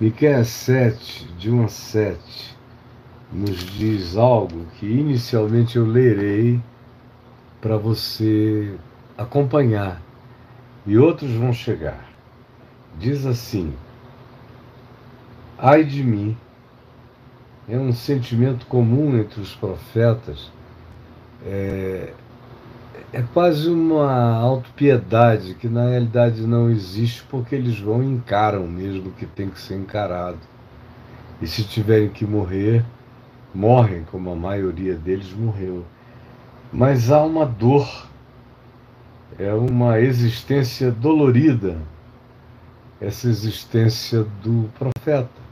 Miqueias 7, de 1 a 7, nos diz algo que inicialmente eu lerei para você acompanhar e outros vão chegar. Diz assim: Ai de mim, é um sentimento comum entre os profetas, é, é quase uma autopiedade que na realidade não existe porque eles vão e encaram mesmo que tem que ser encarado. E se tiverem que morrer, morrem, como a maioria deles morreu. Mas há uma dor, é uma existência dolorida, essa existência do profeta.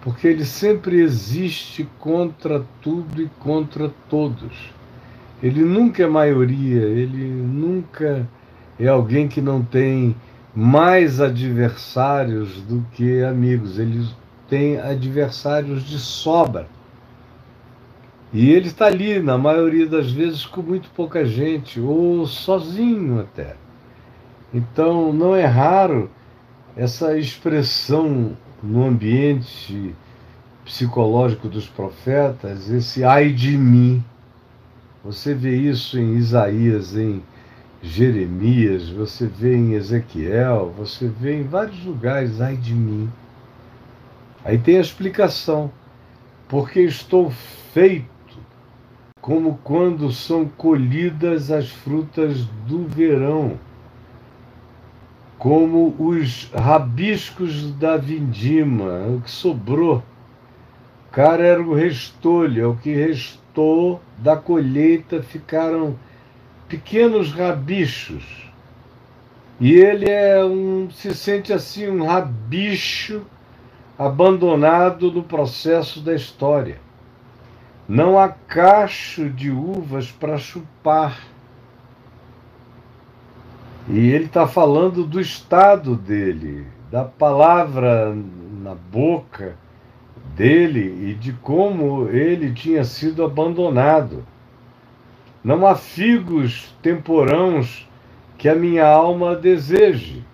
Porque ele sempre existe contra tudo e contra todos ele nunca é maioria, ele nunca é alguém que não tem mais adversários do que amigos. Ele tem adversários de sobra. E ele está ali, na maioria das vezes, com muito pouca gente, ou sozinho até. Então, não é raro essa expressão no ambiente psicológico dos profetas, esse ai de mim. Você vê isso em Isaías, em Jeremias, você vê em Ezequiel, você vê em vários lugares, ai de mim. Aí tem a explicação. Porque estou feito como quando são colhidas as frutas do verão, como os rabiscos da vindima, o que sobrou. Cara era o restolho, é o que restou da colheita ficaram pequenos rabichos. E ele é um se sente assim um rabicho abandonado no processo da história. Não há cacho de uvas para chupar. E ele está falando do estado dele, da palavra na boca dele e de como ele tinha sido abandonado. Não há figos temporãos que a minha alma deseje.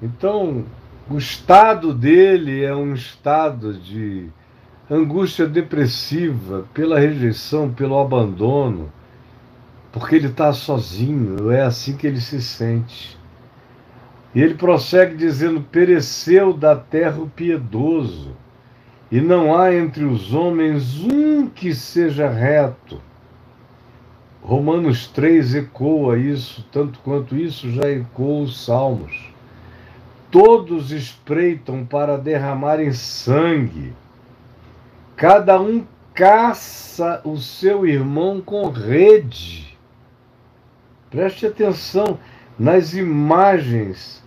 Então, o estado dele é um estado de angústia depressiva pela rejeição, pelo abandono, porque ele está sozinho, é assim que ele se sente. E ele prossegue dizendo: pereceu da terra o piedoso e não há entre os homens um que seja reto. Romanos 3 ecoa isso, tanto quanto isso já ecoa os Salmos. Todos espreitam para derramarem sangue. Cada um caça o seu irmão com rede. Preste atenção nas imagens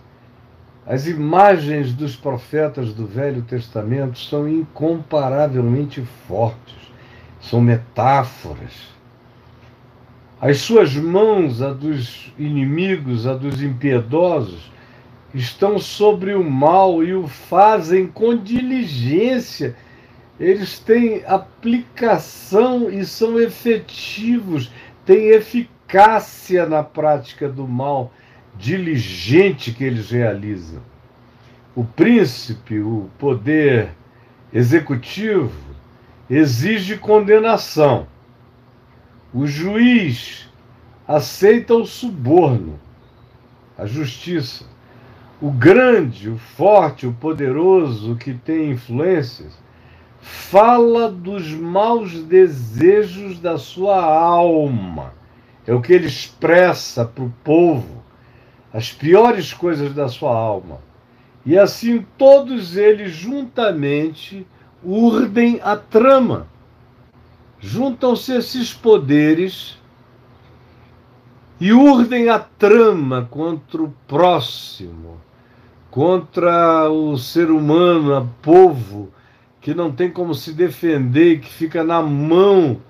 as imagens dos profetas do Velho Testamento são incomparavelmente fortes, são metáforas. As suas mãos, a dos inimigos, a dos impiedosos, estão sobre o mal e o fazem com diligência. Eles têm aplicação e são efetivos, têm eficácia na prática do mal diligente que eles realizam. O príncipe, o poder executivo, exige condenação. O juiz aceita o suborno, a justiça. O grande, o forte, o poderoso que tem influências, fala dos maus desejos da sua alma. É o que ele expressa para o povo as piores coisas da sua alma. E assim todos eles juntamente urdem a trama. Juntam-se esses poderes e urdem a trama contra o próximo, contra o ser humano, o povo que não tem como se defender que fica na mão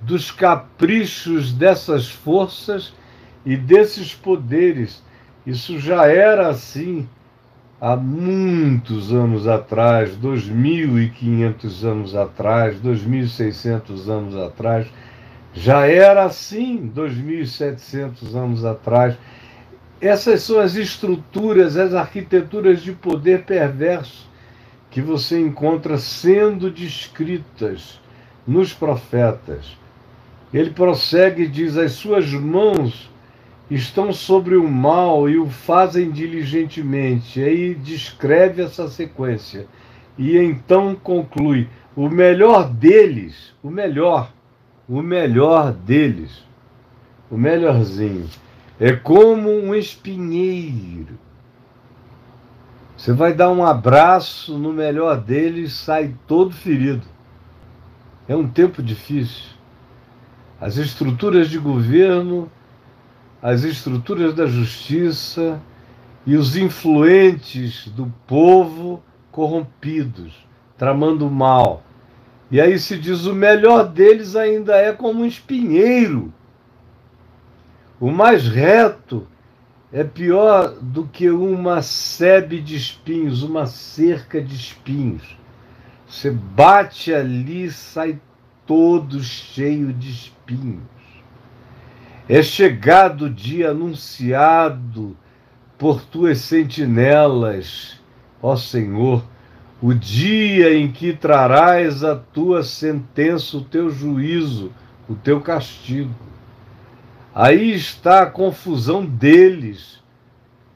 dos caprichos dessas forças e desses poderes isso já era assim há muitos anos atrás, 2.500 anos atrás, 2.600 anos atrás. Já era assim 2.700 anos atrás. Essas são as estruturas, as arquiteturas de poder perverso que você encontra sendo descritas nos profetas. Ele prossegue e diz: As suas mãos estão sobre o mal e o fazem diligentemente. Aí descreve essa sequência. E então conclui: o melhor deles, o melhor, o melhor deles, o melhorzinho, é como um espinheiro você vai dar um abraço no melhor dele e sai todo ferido. É um tempo difícil. As estruturas de governo, as estruturas da justiça e os influentes do povo corrompidos, tramando mal. E aí se diz: o melhor deles ainda é como um espinheiro. O mais reto é pior do que uma sebe de espinhos, uma cerca de espinhos. Você bate ali, sai todo cheio de espinhos. É chegado o dia anunciado por tuas sentinelas, ó Senhor, o dia em que trarás a tua sentença, o teu juízo, o teu castigo. Aí está a confusão deles,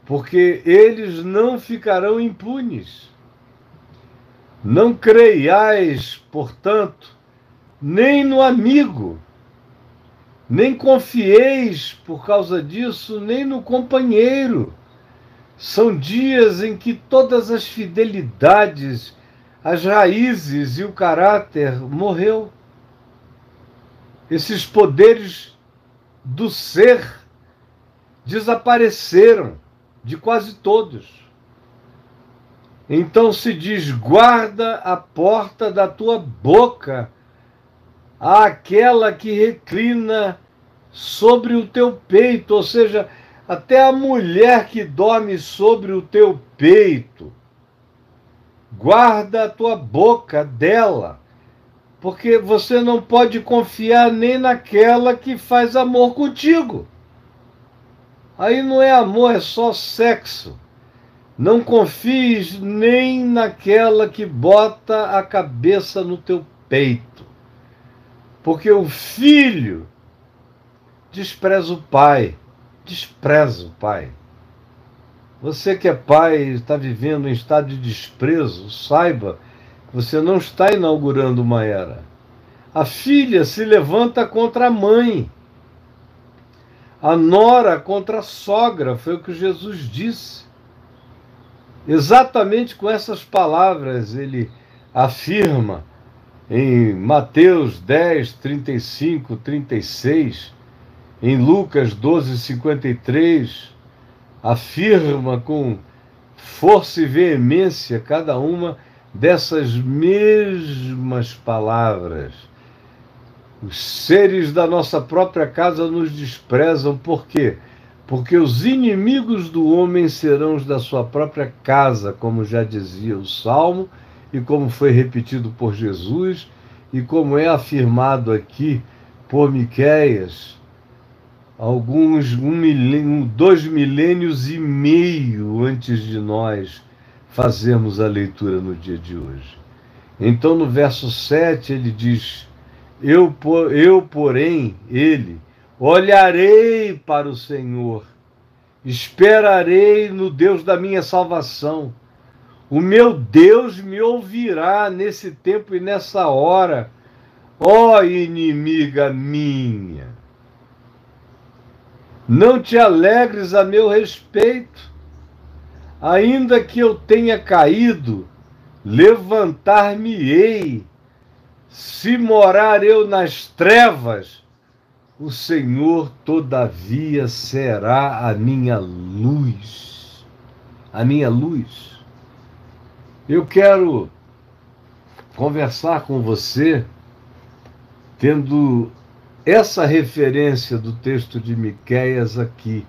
porque eles não ficarão impunes. Não creiais, portanto, nem no amigo, nem confieis por causa disso, nem no companheiro. São dias em que todas as fidelidades, as raízes e o caráter morreu. Esses poderes do ser desapareceram de quase todos. Então se diz: guarda a porta da tua boca àquela que reclina sobre o teu peito, ou seja, até a mulher que dorme sobre o teu peito. Guarda a tua boca dela porque você não pode confiar nem naquela que faz amor contigo. Aí não é amor, é só sexo. Não confies nem naquela que bota a cabeça no teu peito. Porque o filho despreza o pai, despreza o pai. Você que é pai e está vivendo em estado de desprezo, saiba você não está inaugurando uma era. A filha se levanta contra a mãe. A nora contra a sogra, foi o que Jesus disse. Exatamente com essas palavras ele afirma em Mateus 10, 35, 36, em Lucas 12, 53, afirma com força e veemência cada uma dessas mesmas palavras. Os seres da nossa própria casa nos desprezam, por quê? Porque os inimigos do homem serão os da sua própria casa, como já dizia o Salmo, e como foi repetido por Jesus, e como é afirmado aqui por Miquéias, alguns um milênio, dois milênios e meio antes de nós fazemos a leitura no dia de hoje. Então, no verso 7, ele diz: Eu, eu porém, ele, olharei para o Senhor, esperarei no Deus da minha salvação. O meu Deus me ouvirá nesse tempo e nessa hora, ó inimiga minha. Não te alegres a meu respeito Ainda que eu tenha caído, levantar-me-ei. Se morar eu nas trevas, o Senhor, todavia, será a minha luz. A minha luz. Eu quero conversar com você tendo essa referência do texto de Miqueias aqui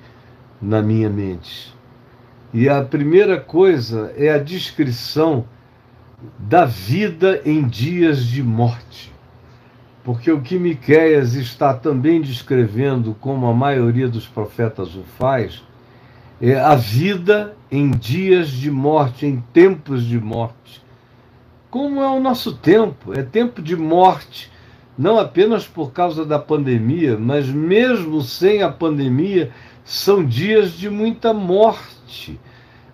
na minha mente. E a primeira coisa é a descrição da vida em dias de morte. Porque o que Miqueias está também descrevendo, como a maioria dos profetas o faz, é a vida em dias de morte, em tempos de morte. como é o nosso tempo. É tempo de morte, não apenas por causa da pandemia, mas mesmo sem a pandemia, são dias de muita morte.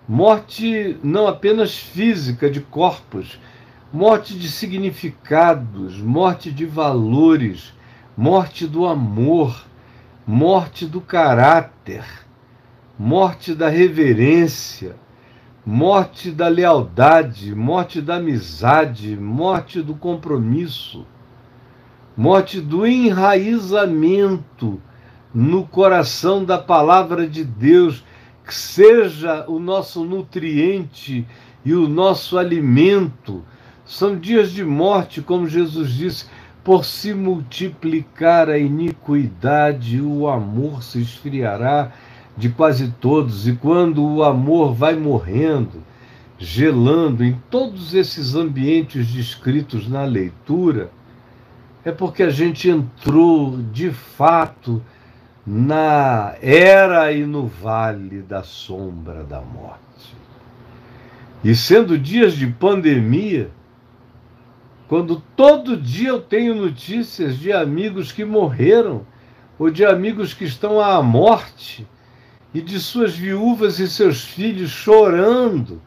Morte não apenas física de corpos, morte de significados, morte de valores, morte do amor, morte do caráter, morte da reverência, morte da lealdade, morte da amizade, morte do compromisso, morte do enraizamento no coração da palavra de Deus, que seja o nosso nutriente e o nosso alimento. São dias de morte, como Jesus disse, por se multiplicar a iniquidade, o amor se esfriará de quase todos, e quando o amor vai morrendo, gelando em todos esses ambientes descritos na leitura, é porque a gente entrou de fato na era e no vale da sombra da morte. E sendo dias de pandemia, quando todo dia eu tenho notícias de amigos que morreram, ou de amigos que estão à morte, e de suas viúvas e seus filhos chorando,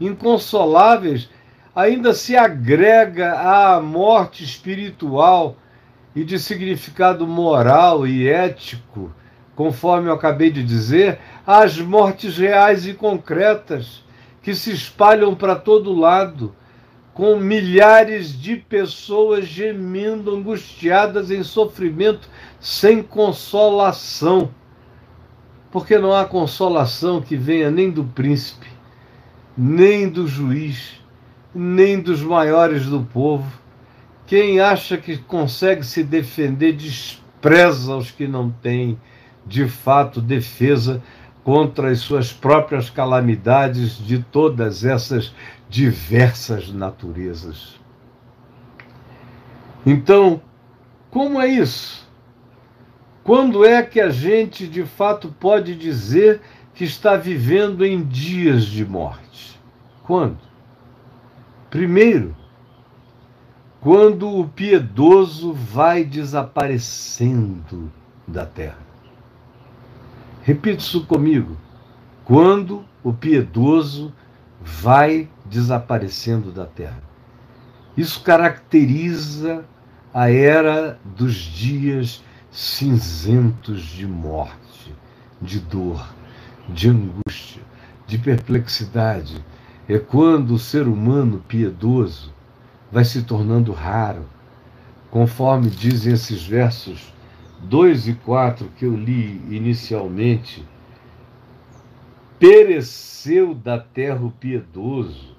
inconsoláveis, ainda se agrega à morte espiritual e de significado moral e ético, conforme eu acabei de dizer, às mortes reais e concretas que se espalham para todo lado, com milhares de pessoas gemendo, angustiadas em sofrimento, sem consolação porque não há consolação que venha nem do príncipe, nem do juiz, nem dos maiores do povo. Quem acha que consegue se defender despreza os que não têm, de fato, defesa contra as suas próprias calamidades de todas essas diversas naturezas. Então, como é isso? Quando é que a gente de fato pode dizer que está vivendo em dias de morte? Quando? Primeiro, quando o piedoso vai desaparecendo da terra. Repita isso comigo. Quando o piedoso vai desaparecendo da terra. Isso caracteriza a era dos dias cinzentos de morte, de dor, de angústia, de perplexidade. É quando o ser humano piedoso vai se tornando raro, conforme dizem esses versos 2 e 4 que eu li inicialmente. Pereceu da terra o piedoso,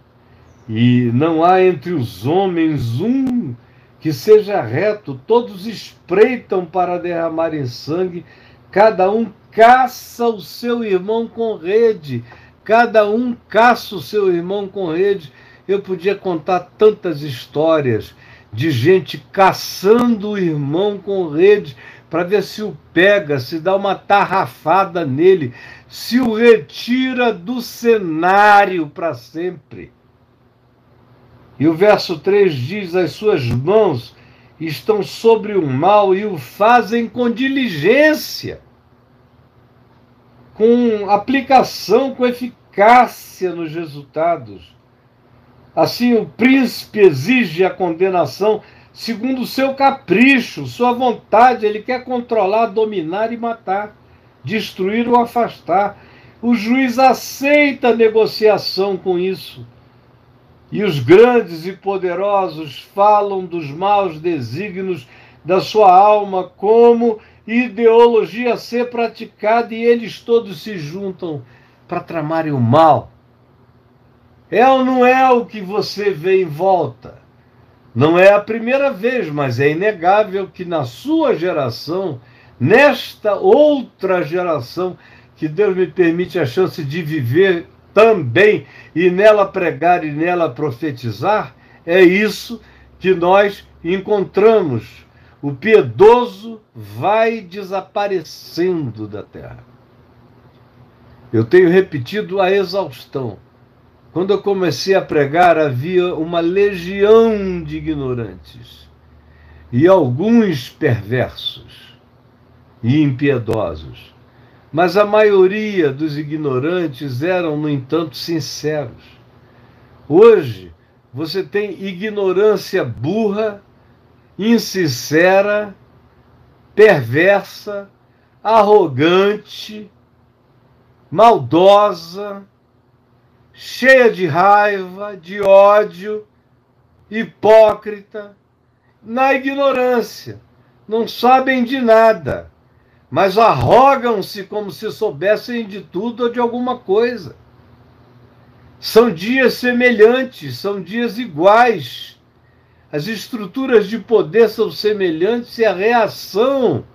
e não há entre os homens um que seja reto, todos espreitam para derramarem sangue, cada um caça o seu irmão com rede, cada um caça o seu irmão com rede. Eu podia contar tantas histórias de gente caçando o irmão com rede para ver se o pega, se dá uma tarrafada nele, se o retira do cenário para sempre. E o verso 3 diz: As suas mãos estão sobre o mal e o fazem com diligência, com aplicação, com eficácia nos resultados. Assim, o príncipe exige a condenação segundo o seu capricho, sua vontade. Ele quer controlar, dominar e matar, destruir ou afastar. O juiz aceita a negociação com isso e os grandes e poderosos falam dos maus desígnios da sua alma como ideologia a ser praticada e eles todos se juntam para tramarem o mal. É ou não é o que você vê em volta? Não é a primeira vez, mas é inegável que na sua geração, nesta outra geração, que Deus me permite a chance de viver também e nela pregar e nela profetizar, é isso que nós encontramos. O piedoso vai desaparecendo da terra. Eu tenho repetido a exaustão Quando eu comecei a pregar, havia uma legião de ignorantes e alguns perversos e impiedosos. Mas a maioria dos ignorantes eram, no entanto, sinceros. Hoje, você tem ignorância burra, insincera, perversa, arrogante, maldosa, cheia de raiva, de ódio, hipócrita, na ignorância, não sabem de nada, mas arrogam-se como se soubessem de tudo ou de alguma coisa. São dias semelhantes, são dias iguais. As estruturas de poder são semelhantes e a reação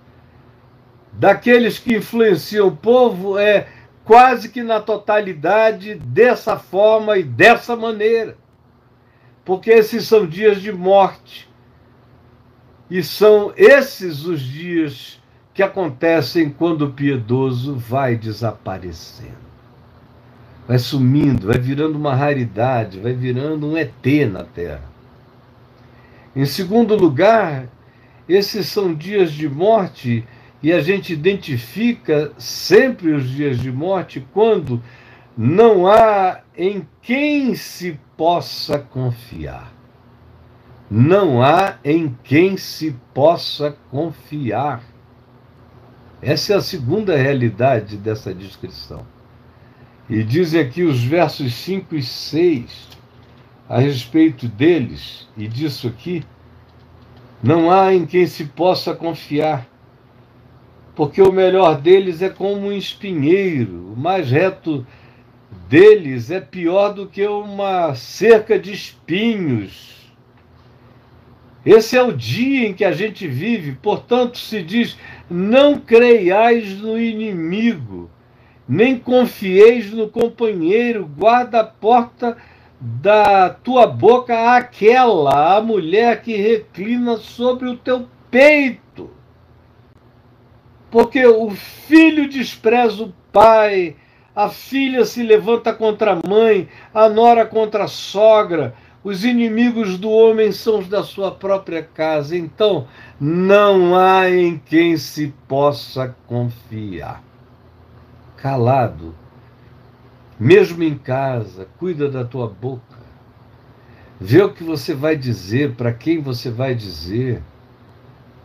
daqueles que influenciam o povo é quase que na totalidade dessa forma e dessa maneira. Porque esses são dias de morte. E são esses os dias que acontecem quando o piedoso vai desaparecendo. Vai sumindo, vai virando uma raridade, vai virando um ET na Terra. Em segundo lugar, esses são dias de morte e a gente identifica sempre os dias de morte quando não há em quem se possa confiar. Não há em quem se possa confiar. Essa é a segunda realidade dessa descrição. E dizem aqui os versos 5 e 6 a respeito deles e disso aqui. Não há em quem se possa confiar porque o melhor deles é como um espinheiro, o mais reto deles é pior do que uma cerca de espinhos. Esse é o dia em que a gente vive, portanto, se diz: não creiais no inimigo, nem confieis no companheiro, guarda a porta da tua boca àquela, a mulher que reclina sobre o teu peito. Porque o filho despreza o pai, a filha se levanta contra a mãe, a nora contra a sogra. Os inimigos do homem são os da sua própria casa. Então, não há em quem se possa confiar. Calado, mesmo em casa, cuida da tua boca. Vê o que você vai dizer, para quem você vai dizer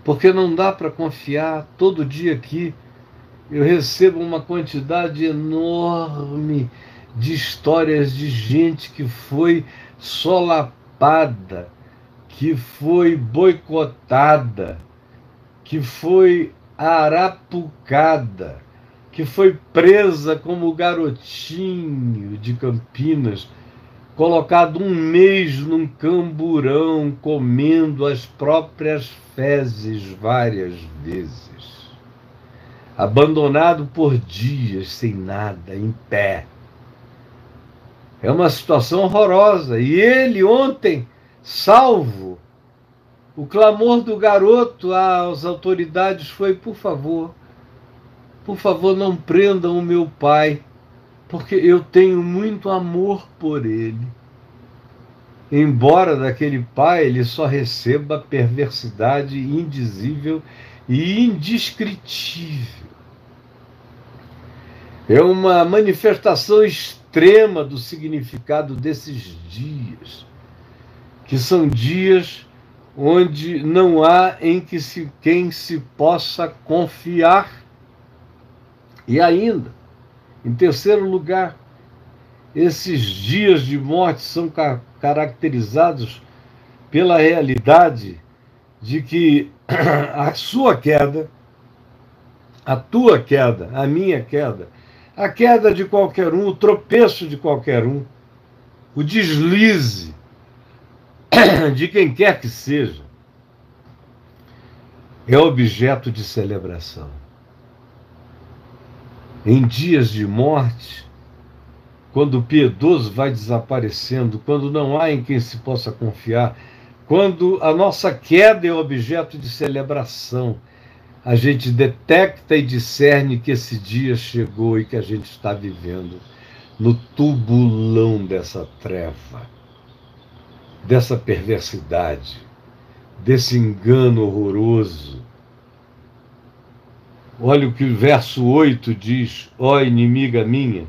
porque não dá para confiar. Todo dia aqui eu recebo uma quantidade enorme de histórias de gente que foi solapada, que foi boicotada, que foi arapucada, que foi presa como garotinho de Campinas colocado um mês num camburão, comendo as próprias fezes várias vezes, abandonado por dias, sem nada, em pé. É uma situação horrorosa. E ele, ontem, salvo, o clamor do garoto às autoridades foi: por favor, por favor, não prendam o meu pai porque eu tenho muito amor por ele. Embora daquele pai ele só receba perversidade indizível e indescritível. É uma manifestação extrema do significado desses dias, que são dias onde não há em que se, quem se possa confiar. E ainda, em terceiro lugar, esses dias de morte são ca caracterizados pela realidade de que a sua queda, a tua queda, a minha queda, a queda de qualquer um, o tropeço de qualquer um, o deslize de quem quer que seja, é objeto de celebração. Em dias de morte, quando o piedoso vai desaparecendo, quando não há em quem se possa confiar, quando a nossa queda é objeto de celebração, a gente detecta e discerne que esse dia chegou e que a gente está vivendo. no tubulão dessa treva, dessa perversidade, desse engano horroroso. Olha o que o verso 8 diz: Ó inimiga minha,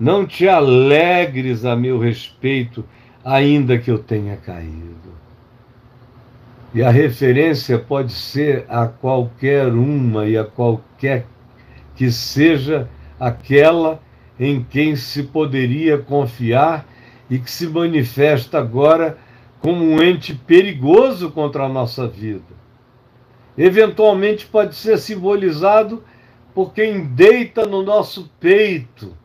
não te alegres a meu respeito, ainda que eu tenha caído. E a referência pode ser a qualquer uma e a qualquer que seja aquela em quem se poderia confiar e que se manifesta agora como um ente perigoso contra a nossa vida. Eventualmente pode ser simbolizado por quem deita no nosso peito,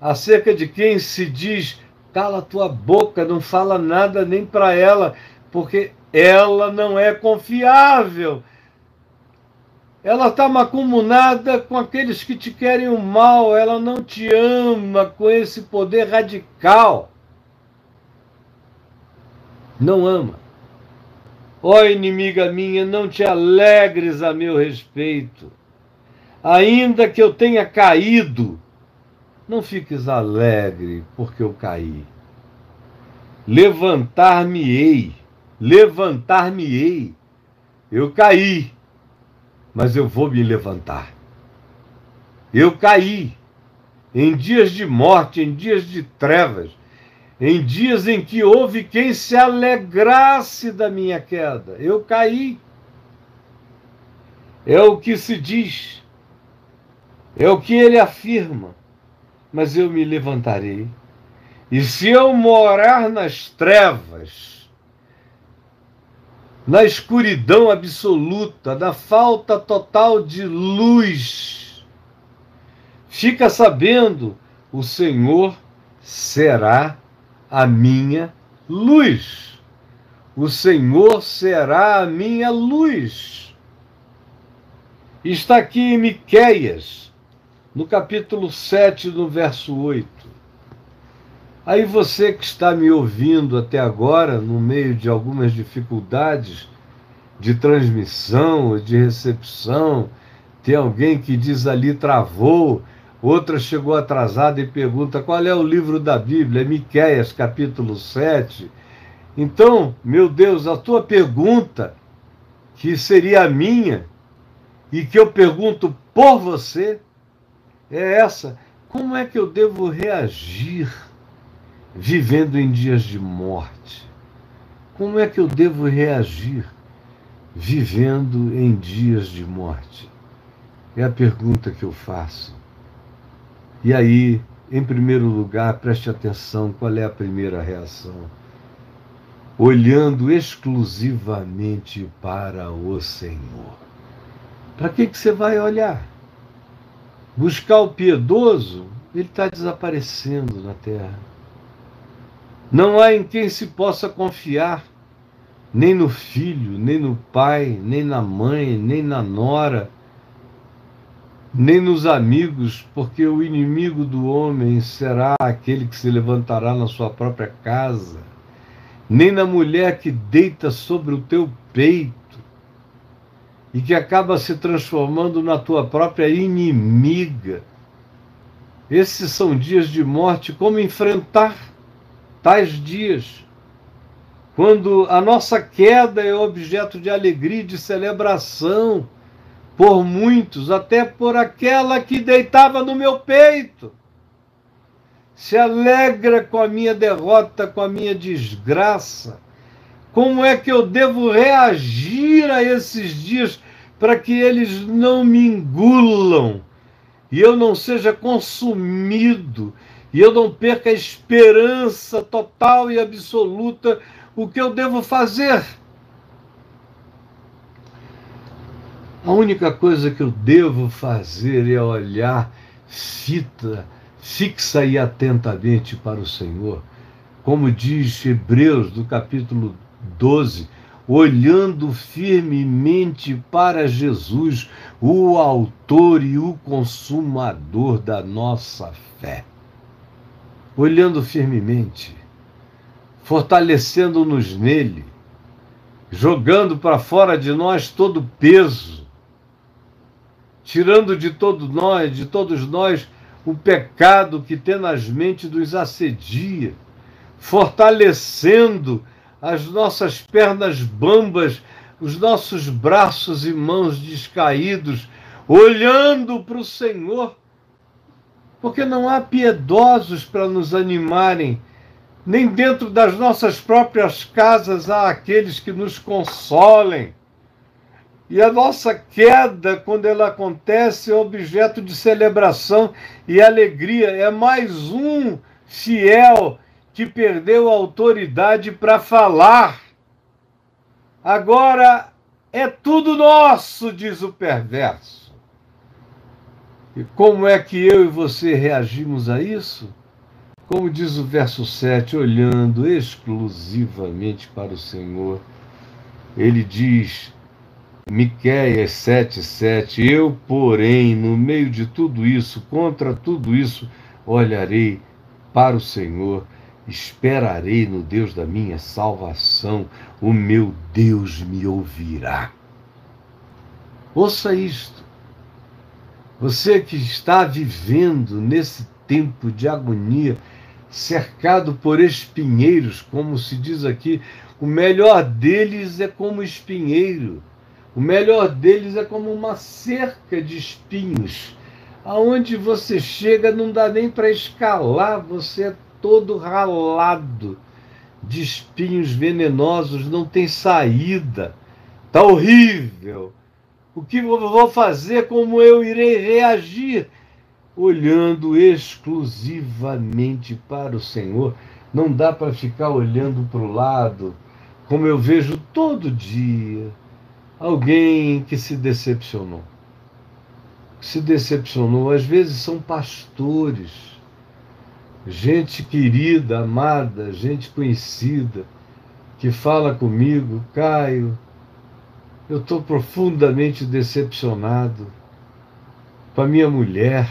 acerca de quem se diz: cala tua boca, não fala nada nem para ela, porque ela não é confiável. Ela está macumunada com aqueles que te querem o mal, ela não te ama com esse poder radical. Não ama. Ó inimiga minha, não te alegres a meu respeito. Ainda que eu tenha caído, não fiques alegre porque eu caí. Levantar-me-ei levantar-me-ei. Eu caí, mas eu vou me levantar. Eu caí em dias de morte, em dias de trevas, em dias em que houve quem se alegrasse da minha queda. Eu caí. É o que se diz, é o que ele afirma, mas eu me levantarei. E se eu morar nas trevas, na escuridão absoluta, na falta total de luz. Fica sabendo, o Senhor será a minha luz. O Senhor será a minha luz. Está aqui em Miqueias, no capítulo 7, no verso 8. Aí você que está me ouvindo até agora, no meio de algumas dificuldades de transmissão, de recepção, tem alguém que diz ali travou, outra chegou atrasada e pergunta qual é o livro da Bíblia, é capítulo 7. Então, meu Deus, a tua pergunta, que seria a minha, e que eu pergunto por você, é essa: como é que eu devo reagir? Vivendo em dias de morte? Como é que eu devo reagir vivendo em dias de morte? É a pergunta que eu faço. E aí, em primeiro lugar, preste atenção qual é a primeira reação. Olhando exclusivamente para o Senhor. Para que, que você vai olhar? Buscar o piedoso, ele está desaparecendo na terra. Não há em quem se possa confiar, nem no filho, nem no pai, nem na mãe, nem na nora, nem nos amigos, porque o inimigo do homem será aquele que se levantará na sua própria casa, nem na mulher que deita sobre o teu peito e que acaba se transformando na tua própria inimiga. Esses são dias de morte, como enfrentar? Tais dias, quando a nossa queda é objeto de alegria e de celebração por muitos, até por aquela que deitava no meu peito. Se alegra com a minha derrota, com a minha desgraça. Como é que eu devo reagir a esses dias para que eles não me engulam e eu não seja consumido e eu não perca a esperança total e absoluta, o que eu devo fazer? A única coisa que eu devo fazer é olhar fita, fixa e atentamente para o Senhor. Como diz Hebreus, do capítulo 12, olhando firmemente para Jesus, o Autor e o Consumador da nossa fé olhando firmemente, fortalecendo-nos nele, jogando para fora de nós todo o peso, tirando de todos nós, de todos nós, o pecado que tenazmente nos assedia, fortalecendo as nossas pernas bambas, os nossos braços e mãos descaídos, olhando para o Senhor, porque não há piedosos para nos animarem, nem dentro das nossas próprias casas há aqueles que nos consolem. E a nossa queda, quando ela acontece, é objeto de celebração e alegria. É mais um fiel que perdeu a autoridade para falar. Agora é tudo nosso, diz o perverso. E como é que eu e você reagimos a isso? Como diz o verso 7, olhando exclusivamente para o Senhor. Ele diz: Miquéias 7,7 Eu, porém, no meio de tudo isso, contra tudo isso, olharei para o Senhor, esperarei no Deus da minha salvação, o meu Deus me ouvirá. Ouça isto. Você que está vivendo nesse tempo de agonia, cercado por espinheiros, como se diz aqui, o melhor deles é como espinheiro o melhor deles é como uma cerca de espinhos. Aonde você chega não dá nem para escalar, você é todo ralado de espinhos venenosos, não tem saída. Tá horrível. O que eu vou fazer? Como eu irei reagir? Olhando exclusivamente para o Senhor. Não dá para ficar olhando para o lado, como eu vejo todo dia alguém que se decepcionou. Se decepcionou, às vezes são pastores, gente querida, amada, gente conhecida, que fala comigo, Caio, eu estou profundamente decepcionado com a minha mulher.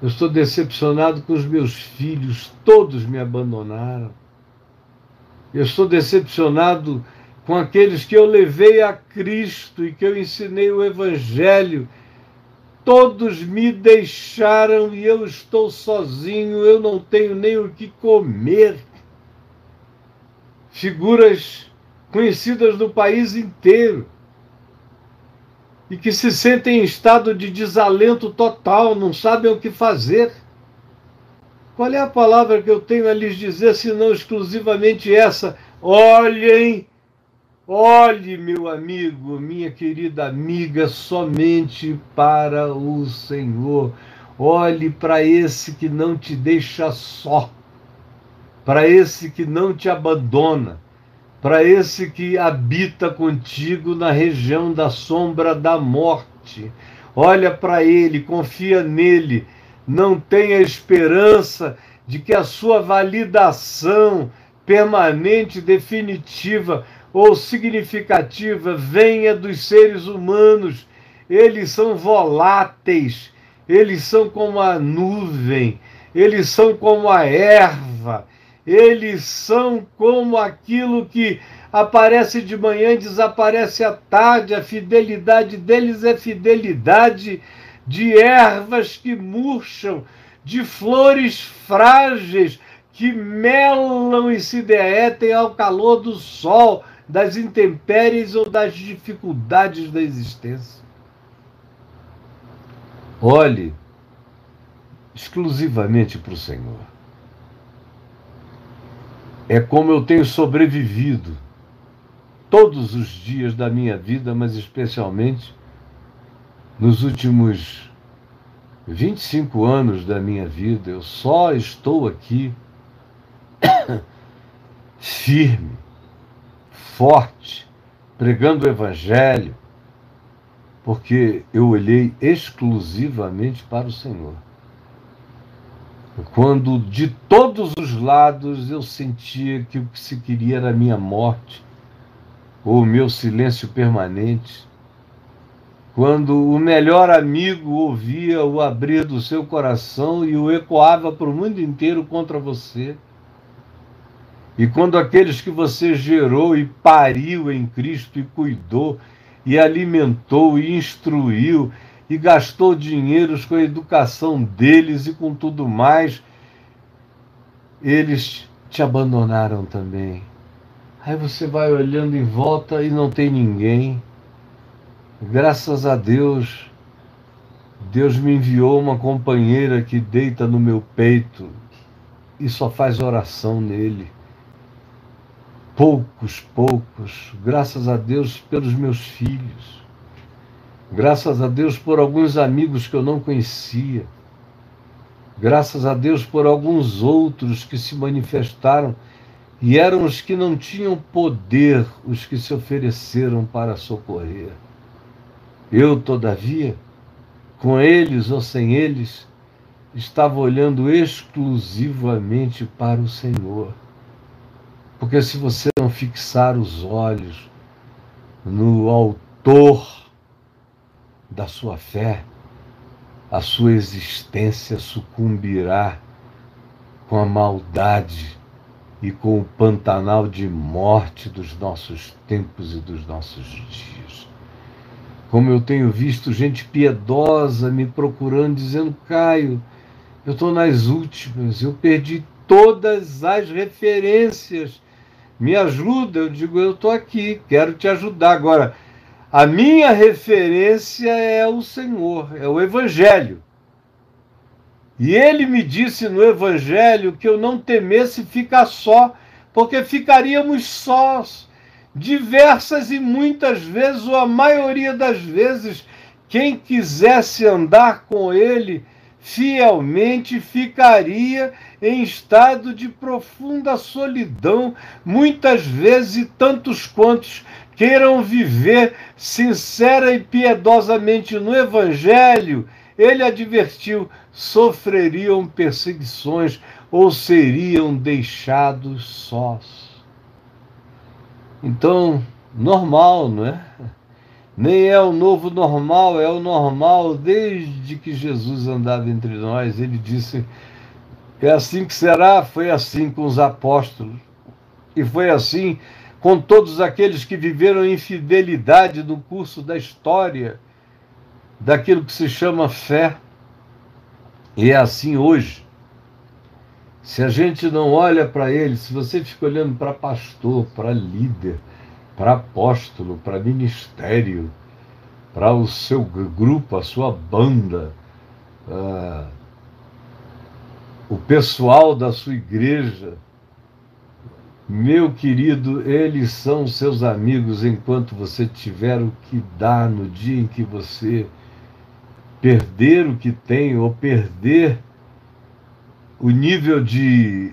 Eu estou decepcionado com os meus filhos, todos me abandonaram. Eu estou decepcionado com aqueles que eu levei a Cristo e que eu ensinei o Evangelho. Todos me deixaram e eu estou sozinho, eu não tenho nem o que comer. Figuras conhecidas no país inteiro e que se sentem em estado de desalento total, não sabem o que fazer. Qual é a palavra que eu tenho a lhes dizer, se não exclusivamente essa? Olhem Olhe, meu amigo, minha querida amiga, somente para o Senhor. Olhe para esse que não te deixa só, para esse que não te abandona, para esse que habita contigo na região da sombra da morte. Olha para ele, confia nele, não tenha esperança de que a sua validação permanente, definitiva, ou significativa venha dos seres humanos. Eles são voláteis, eles são como a nuvem, eles são como a erva, eles são como aquilo que aparece de manhã e desaparece à tarde. A fidelidade deles é fidelidade de ervas que murcham, de flores frágeis que melam e se derretem ao calor do sol das intempéries ou das dificuldades da existência. Olhe exclusivamente para o Senhor. É como eu tenho sobrevivido todos os dias da minha vida, mas especialmente nos últimos 25 anos da minha vida. Eu só estou aqui firme forte, pregando o Evangelho, porque eu olhei exclusivamente para o Senhor. Quando de todos os lados eu sentia que o que se queria era a minha morte, ou o meu silêncio permanente, quando o melhor amigo ouvia o abrir do seu coração e o ecoava para o mundo inteiro contra você, e quando aqueles que você gerou e pariu em Cristo e cuidou e alimentou e instruiu e gastou dinheiros com a educação deles e com tudo mais, eles te abandonaram também. Aí você vai olhando em volta e não tem ninguém. Graças a Deus, Deus me enviou uma companheira que deita no meu peito e só faz oração nele. Poucos, poucos, graças a Deus pelos meus filhos. Graças a Deus por alguns amigos que eu não conhecia. Graças a Deus por alguns outros que se manifestaram e eram os que não tinham poder, os que se ofereceram para socorrer. Eu, todavia, com eles ou sem eles, estava olhando exclusivamente para o Senhor. Porque se você não fixar os olhos no Autor da sua fé, a sua existência sucumbirá com a maldade e com o pantanal de morte dos nossos tempos e dos nossos dias. Como eu tenho visto gente piedosa me procurando, dizendo: Caio, eu estou nas últimas, eu perdi todas as referências. Me ajuda, eu digo, eu estou aqui, quero te ajudar. Agora, a minha referência é o Senhor, é o Evangelho. E ele me disse no Evangelho que eu não temesse ficar só, porque ficaríamos sós. Diversas e muitas vezes, ou a maioria das vezes, quem quisesse andar com ele fielmente ficaria em estado de profunda solidão, muitas vezes tantos quantos queiram viver sincera e piedosamente no Evangelho, ele advertiu, sofreriam perseguições ou seriam deixados sós. Então, normal, não é? Nem é o novo normal, é o normal desde que Jesus andava entre nós. Ele disse: é assim que será. Foi assim com os apóstolos. E foi assim com todos aqueles que viveram infidelidade no curso da história, daquilo que se chama fé. E é assim hoje. Se a gente não olha para ele, se você fica olhando para pastor, para líder, para apóstolo, para ministério, para o seu grupo, a sua banda, uh, o pessoal da sua igreja, meu querido, eles são seus amigos enquanto você tiver o que dar no dia em que você perder o que tem ou perder o nível de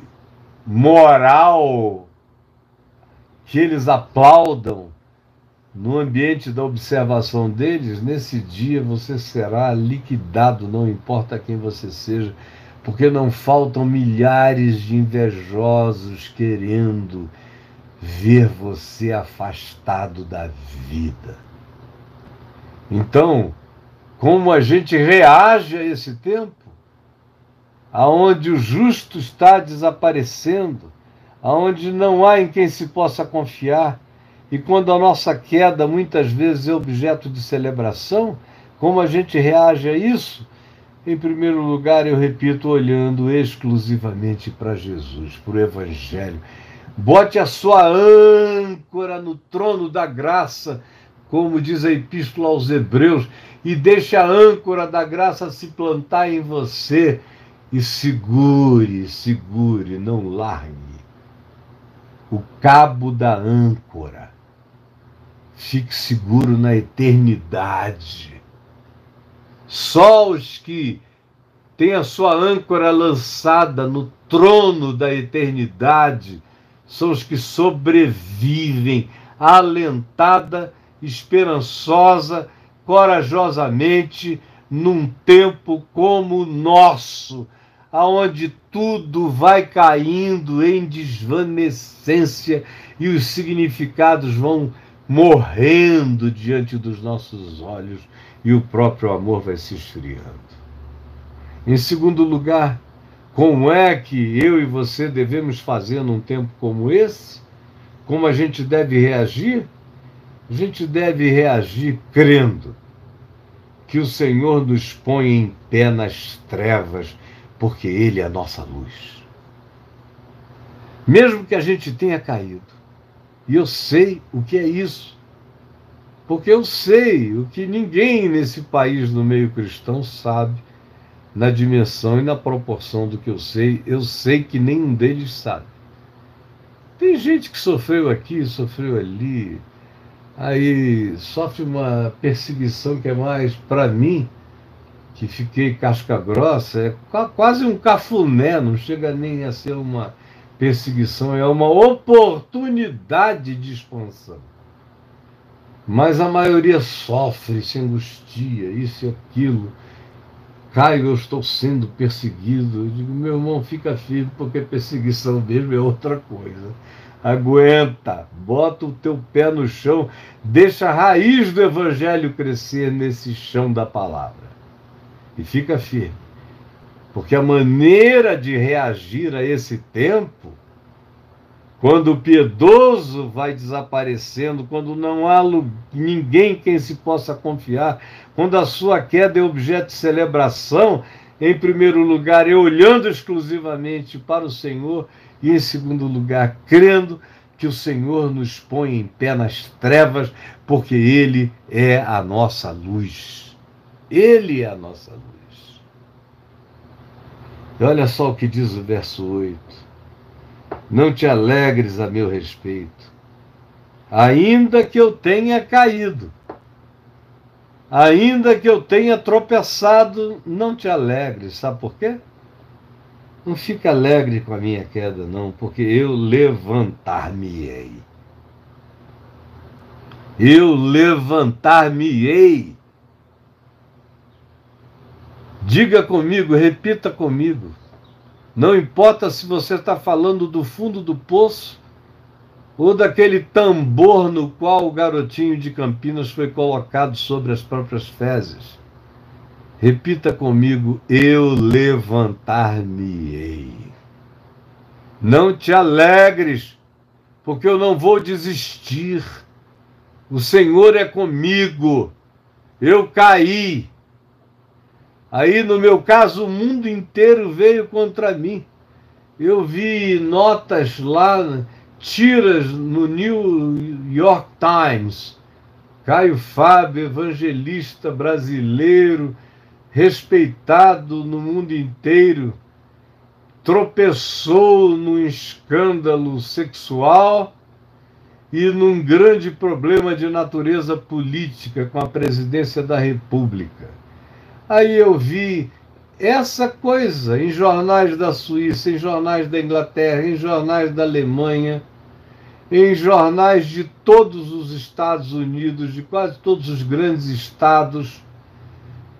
moral que eles aplaudam no ambiente da observação deles, nesse dia você será liquidado, não importa quem você seja, porque não faltam milhares de invejosos querendo ver você afastado da vida. Então, como a gente reage a esse tempo, aonde o justo está desaparecendo, aonde não há em quem se possa confiar, e quando a nossa queda muitas vezes é objeto de celebração, como a gente reage a isso? Em primeiro lugar, eu repito, olhando exclusivamente para Jesus, para o Evangelho. Bote a sua âncora no trono da graça, como diz a Epístola aos Hebreus, e deixe a âncora da graça se plantar em você e segure, segure, não largue o cabo da âncora. Fique seguro na eternidade. Só os que têm a sua âncora lançada no trono da eternidade são os que sobrevivem alentada, esperançosa, corajosamente num tempo como o nosso aonde tudo vai caindo em desvanecência e os significados vão morrendo diante dos nossos olhos e o próprio amor vai se esfriando. Em segundo lugar, como é que eu e você devemos fazer num tempo como esse? Como a gente deve reagir? A gente deve reagir crendo que o Senhor nos põe em pé nas trevas, porque Ele é a nossa luz. Mesmo que a gente tenha caído, e eu sei o que é isso, porque eu sei o que ninguém nesse país no meio cristão sabe, na dimensão e na proporção do que eu sei, eu sei que nenhum deles sabe. Tem gente que sofreu aqui, sofreu ali, aí sofre uma perseguição que é mais, para mim, que fiquei casca grossa, é quase um cafuné, não chega nem a ser uma perseguição, é uma oportunidade de expansão. Mas a maioria sofre, se angustia, isso e aquilo. Caio, eu estou sendo perseguido. Eu digo, meu irmão, fica firme, porque perseguição mesmo é outra coisa. Aguenta, bota o teu pé no chão, deixa a raiz do evangelho crescer nesse chão da palavra. E fica firme. Porque a maneira de reagir a esse tempo, quando o piedoso vai desaparecendo, quando não há ninguém quem se possa confiar, quando a sua queda é objeto de celebração, em primeiro lugar, é olhando exclusivamente para o Senhor, e em segundo lugar, crendo que o Senhor nos põe em pé nas trevas, porque Ele é a nossa luz. Ele é a nossa luz. E olha só o que diz o verso 8. Não te alegres a meu respeito, ainda que eu tenha caído, ainda que eu tenha tropeçado, não te alegres. Sabe por quê? Não fica alegre com a minha queda, não, porque eu levantar-me-ei. Eu levantar-me-ei Diga comigo, repita comigo. Não importa se você está falando do fundo do poço ou daquele tambor no qual o garotinho de Campinas foi colocado sobre as próprias fezes. Repita comigo: eu levantar-me-ei. Não te alegres, porque eu não vou desistir. O Senhor é comigo. Eu caí, Aí, no meu caso, o mundo inteiro veio contra mim. Eu vi notas lá, tiras no New York Times. Caio Fábio, evangelista brasileiro, respeitado no mundo inteiro, tropeçou num escândalo sexual e num grande problema de natureza política com a presidência da República. Aí eu vi essa coisa em jornais da Suíça, em jornais da Inglaterra, em jornais da Alemanha, em jornais de todos os Estados Unidos, de quase todos os grandes estados.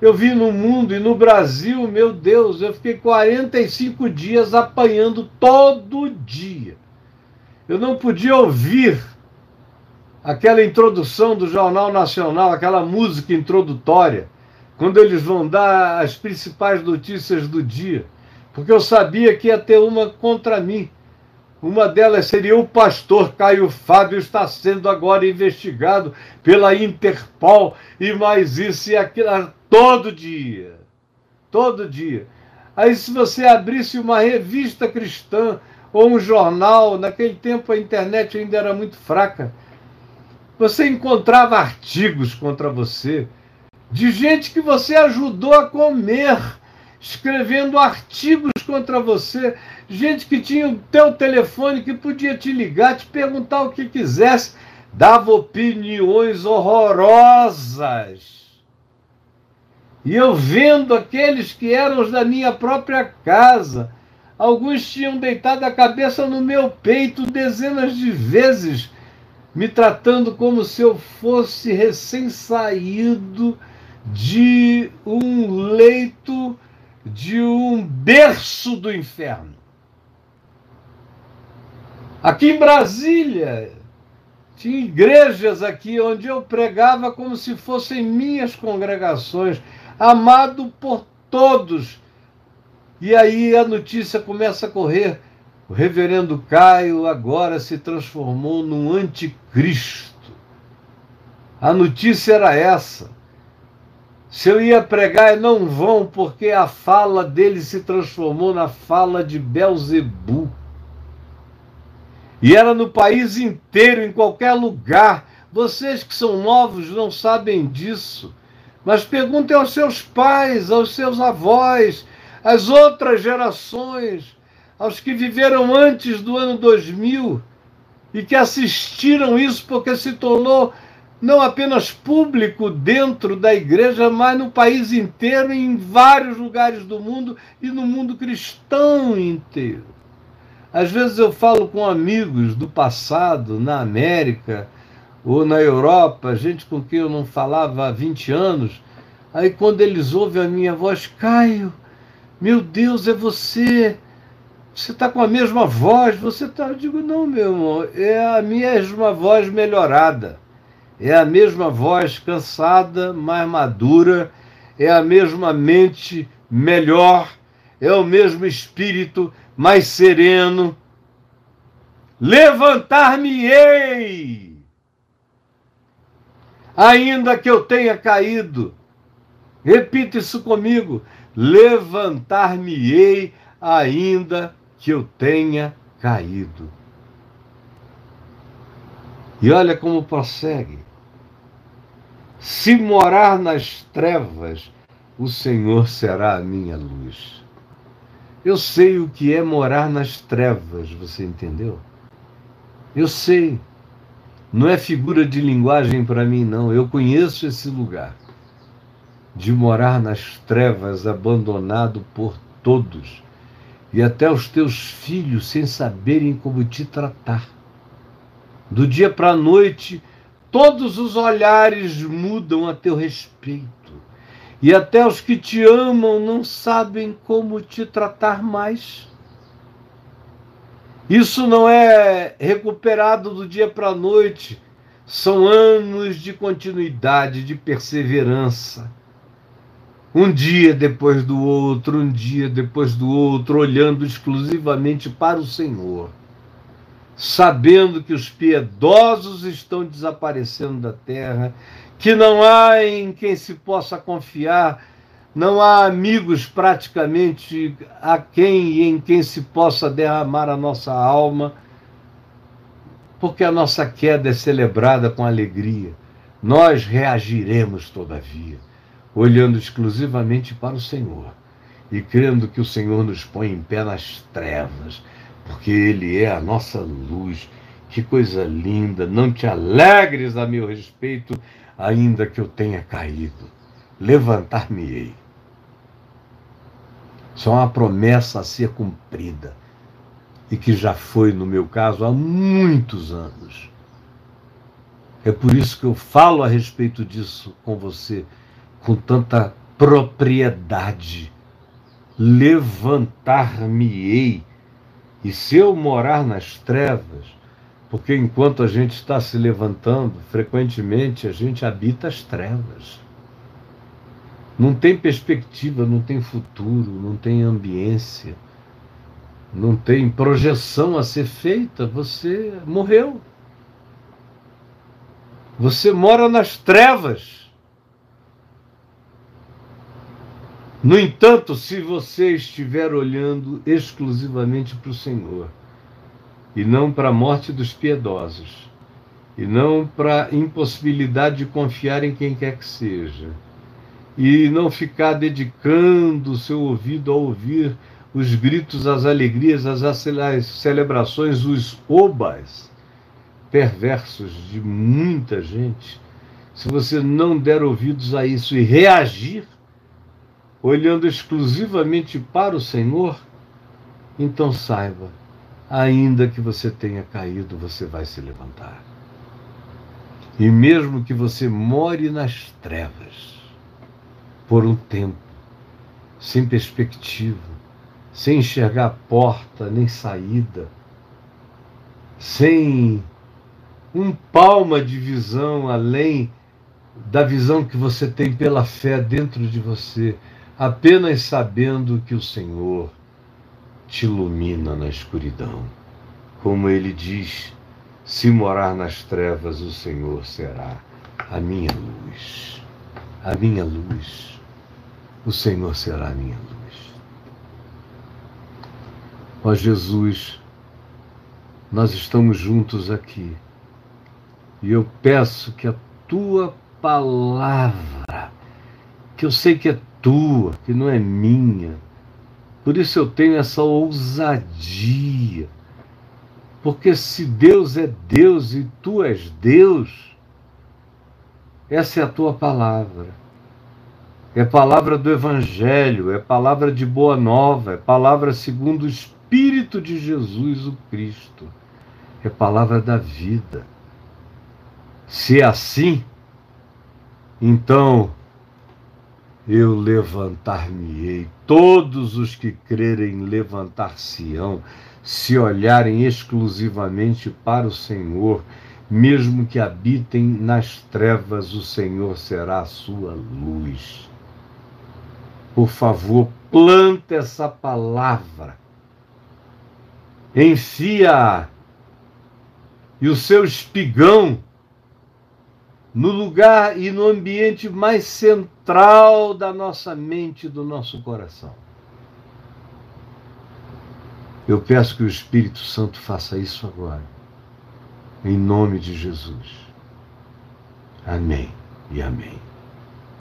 Eu vi no mundo e no Brasil, meu Deus, eu fiquei 45 dias apanhando todo dia. Eu não podia ouvir aquela introdução do Jornal Nacional, aquela música introdutória quando eles vão dar as principais notícias do dia, porque eu sabia que ia ter uma contra mim. Uma delas seria o pastor Caio Fábio está sendo agora investigado pela Interpol e mais isso e aquilo todo dia. Todo dia. Aí se você abrisse uma revista cristã ou um jornal, naquele tempo a internet ainda era muito fraca, você encontrava artigos contra você de gente que você ajudou a comer, escrevendo artigos contra você, gente que tinha o teu telefone, que podia te ligar, te perguntar o que quisesse, dava opiniões horrorosas. E eu vendo aqueles que eram os da minha própria casa, alguns tinham deitado a cabeça no meu peito dezenas de vezes, me tratando como se eu fosse recém-saído de um leito, de um berço do inferno. Aqui em Brasília, tinha igrejas aqui onde eu pregava como se fossem minhas congregações, amado por todos. E aí a notícia começa a correr. O reverendo Caio agora se transformou num anticristo. A notícia era essa. Se eu ia pregar, não vão, porque a fala dele se transformou na fala de Belzebu. E era no país inteiro, em qualquer lugar. Vocês que são novos não sabem disso. Mas perguntem aos seus pais, aos seus avós, às outras gerações, aos que viveram antes do ano 2000 e que assistiram isso porque se tornou não apenas público dentro da igreja, mas no país inteiro, em vários lugares do mundo e no mundo cristão inteiro. Às vezes eu falo com amigos do passado, na América ou na Europa, gente com quem eu não falava há 20 anos, aí quando eles ouvem a minha voz, Caio, meu Deus, é você. Você está com a mesma voz, você está. Eu digo, não, meu irmão, é a mesma voz melhorada. É a mesma voz cansada, mais madura, é a mesma mente melhor, é o mesmo espírito mais sereno. Levantar-me-ei, ainda que eu tenha caído. Repita isso comigo. Levantar-me-ei, ainda que eu tenha caído. E olha como prossegue. Se morar nas trevas, o Senhor será a minha luz. Eu sei o que é morar nas trevas, você entendeu? Eu sei. Não é figura de linguagem para mim, não. Eu conheço esse lugar de morar nas trevas, abandonado por todos, e até os teus filhos sem saberem como te tratar. Do dia para a noite, todos os olhares mudam a teu respeito. E até os que te amam não sabem como te tratar mais. Isso não é recuperado do dia para a noite. São anos de continuidade, de perseverança. Um dia depois do outro, um dia depois do outro, olhando exclusivamente para o Senhor, sabendo que os piedosos estão desaparecendo da terra que não há em quem se possa confiar, não há amigos praticamente a quem e em quem se possa derramar a nossa alma, porque a nossa queda é celebrada com alegria. Nós reagiremos, todavia, olhando exclusivamente para o Senhor e crendo que o Senhor nos põe em pé nas trevas, porque Ele é a nossa luz. Que coisa linda! Não te alegres a meu respeito, ainda que eu tenha caído, levantar-me-ei. Isso é uma promessa a ser cumprida e que já foi, no meu caso, há muitos anos. É por isso que eu falo a respeito disso com você com tanta propriedade. Levantar-me-ei, e se eu morar nas trevas, porque enquanto a gente está se levantando, frequentemente a gente habita as trevas. Não tem perspectiva, não tem futuro, não tem ambiência, não tem projeção a ser feita. Você morreu. Você mora nas trevas. No entanto, se você estiver olhando exclusivamente para o Senhor, e não para a morte dos piedosos, e não para a impossibilidade de confiar em quem quer que seja, e não ficar dedicando o seu ouvido a ouvir os gritos, as alegrias, as celebrações, os obas perversos de muita gente, se você não der ouvidos a isso e reagir, olhando exclusivamente para o Senhor, então saiba ainda que você tenha caído, você vai se levantar. E mesmo que você more nas trevas, por um tempo, sem perspectiva, sem enxergar porta nem saída, sem um palma de visão além da visão que você tem pela fé dentro de você, apenas sabendo que o Senhor te ilumina na escuridão. Como ele diz: se morar nas trevas, o Senhor será a minha luz. a minha luz. O Senhor será a minha luz. Ó Jesus, nós estamos juntos aqui e eu peço que a tua palavra, que eu sei que é tua, que não é minha, por isso eu tenho essa ousadia. Porque se Deus é Deus e tu és Deus, essa é a tua palavra. É palavra do Evangelho, é palavra de boa nova, é palavra segundo o Espírito de Jesus, o Cristo. É palavra da vida. Se é assim, então eu levantar-me-ei. Todos os que crerem levantar-se-ão, se olharem exclusivamente para o Senhor, mesmo que habitem nas trevas, o Senhor será a sua luz. Por favor, planta essa palavra, enfia e o seu espigão no lugar e no ambiente mais central da nossa mente do nosso coração. Eu peço que o Espírito Santo faça isso agora, em nome de Jesus. Amém e amém.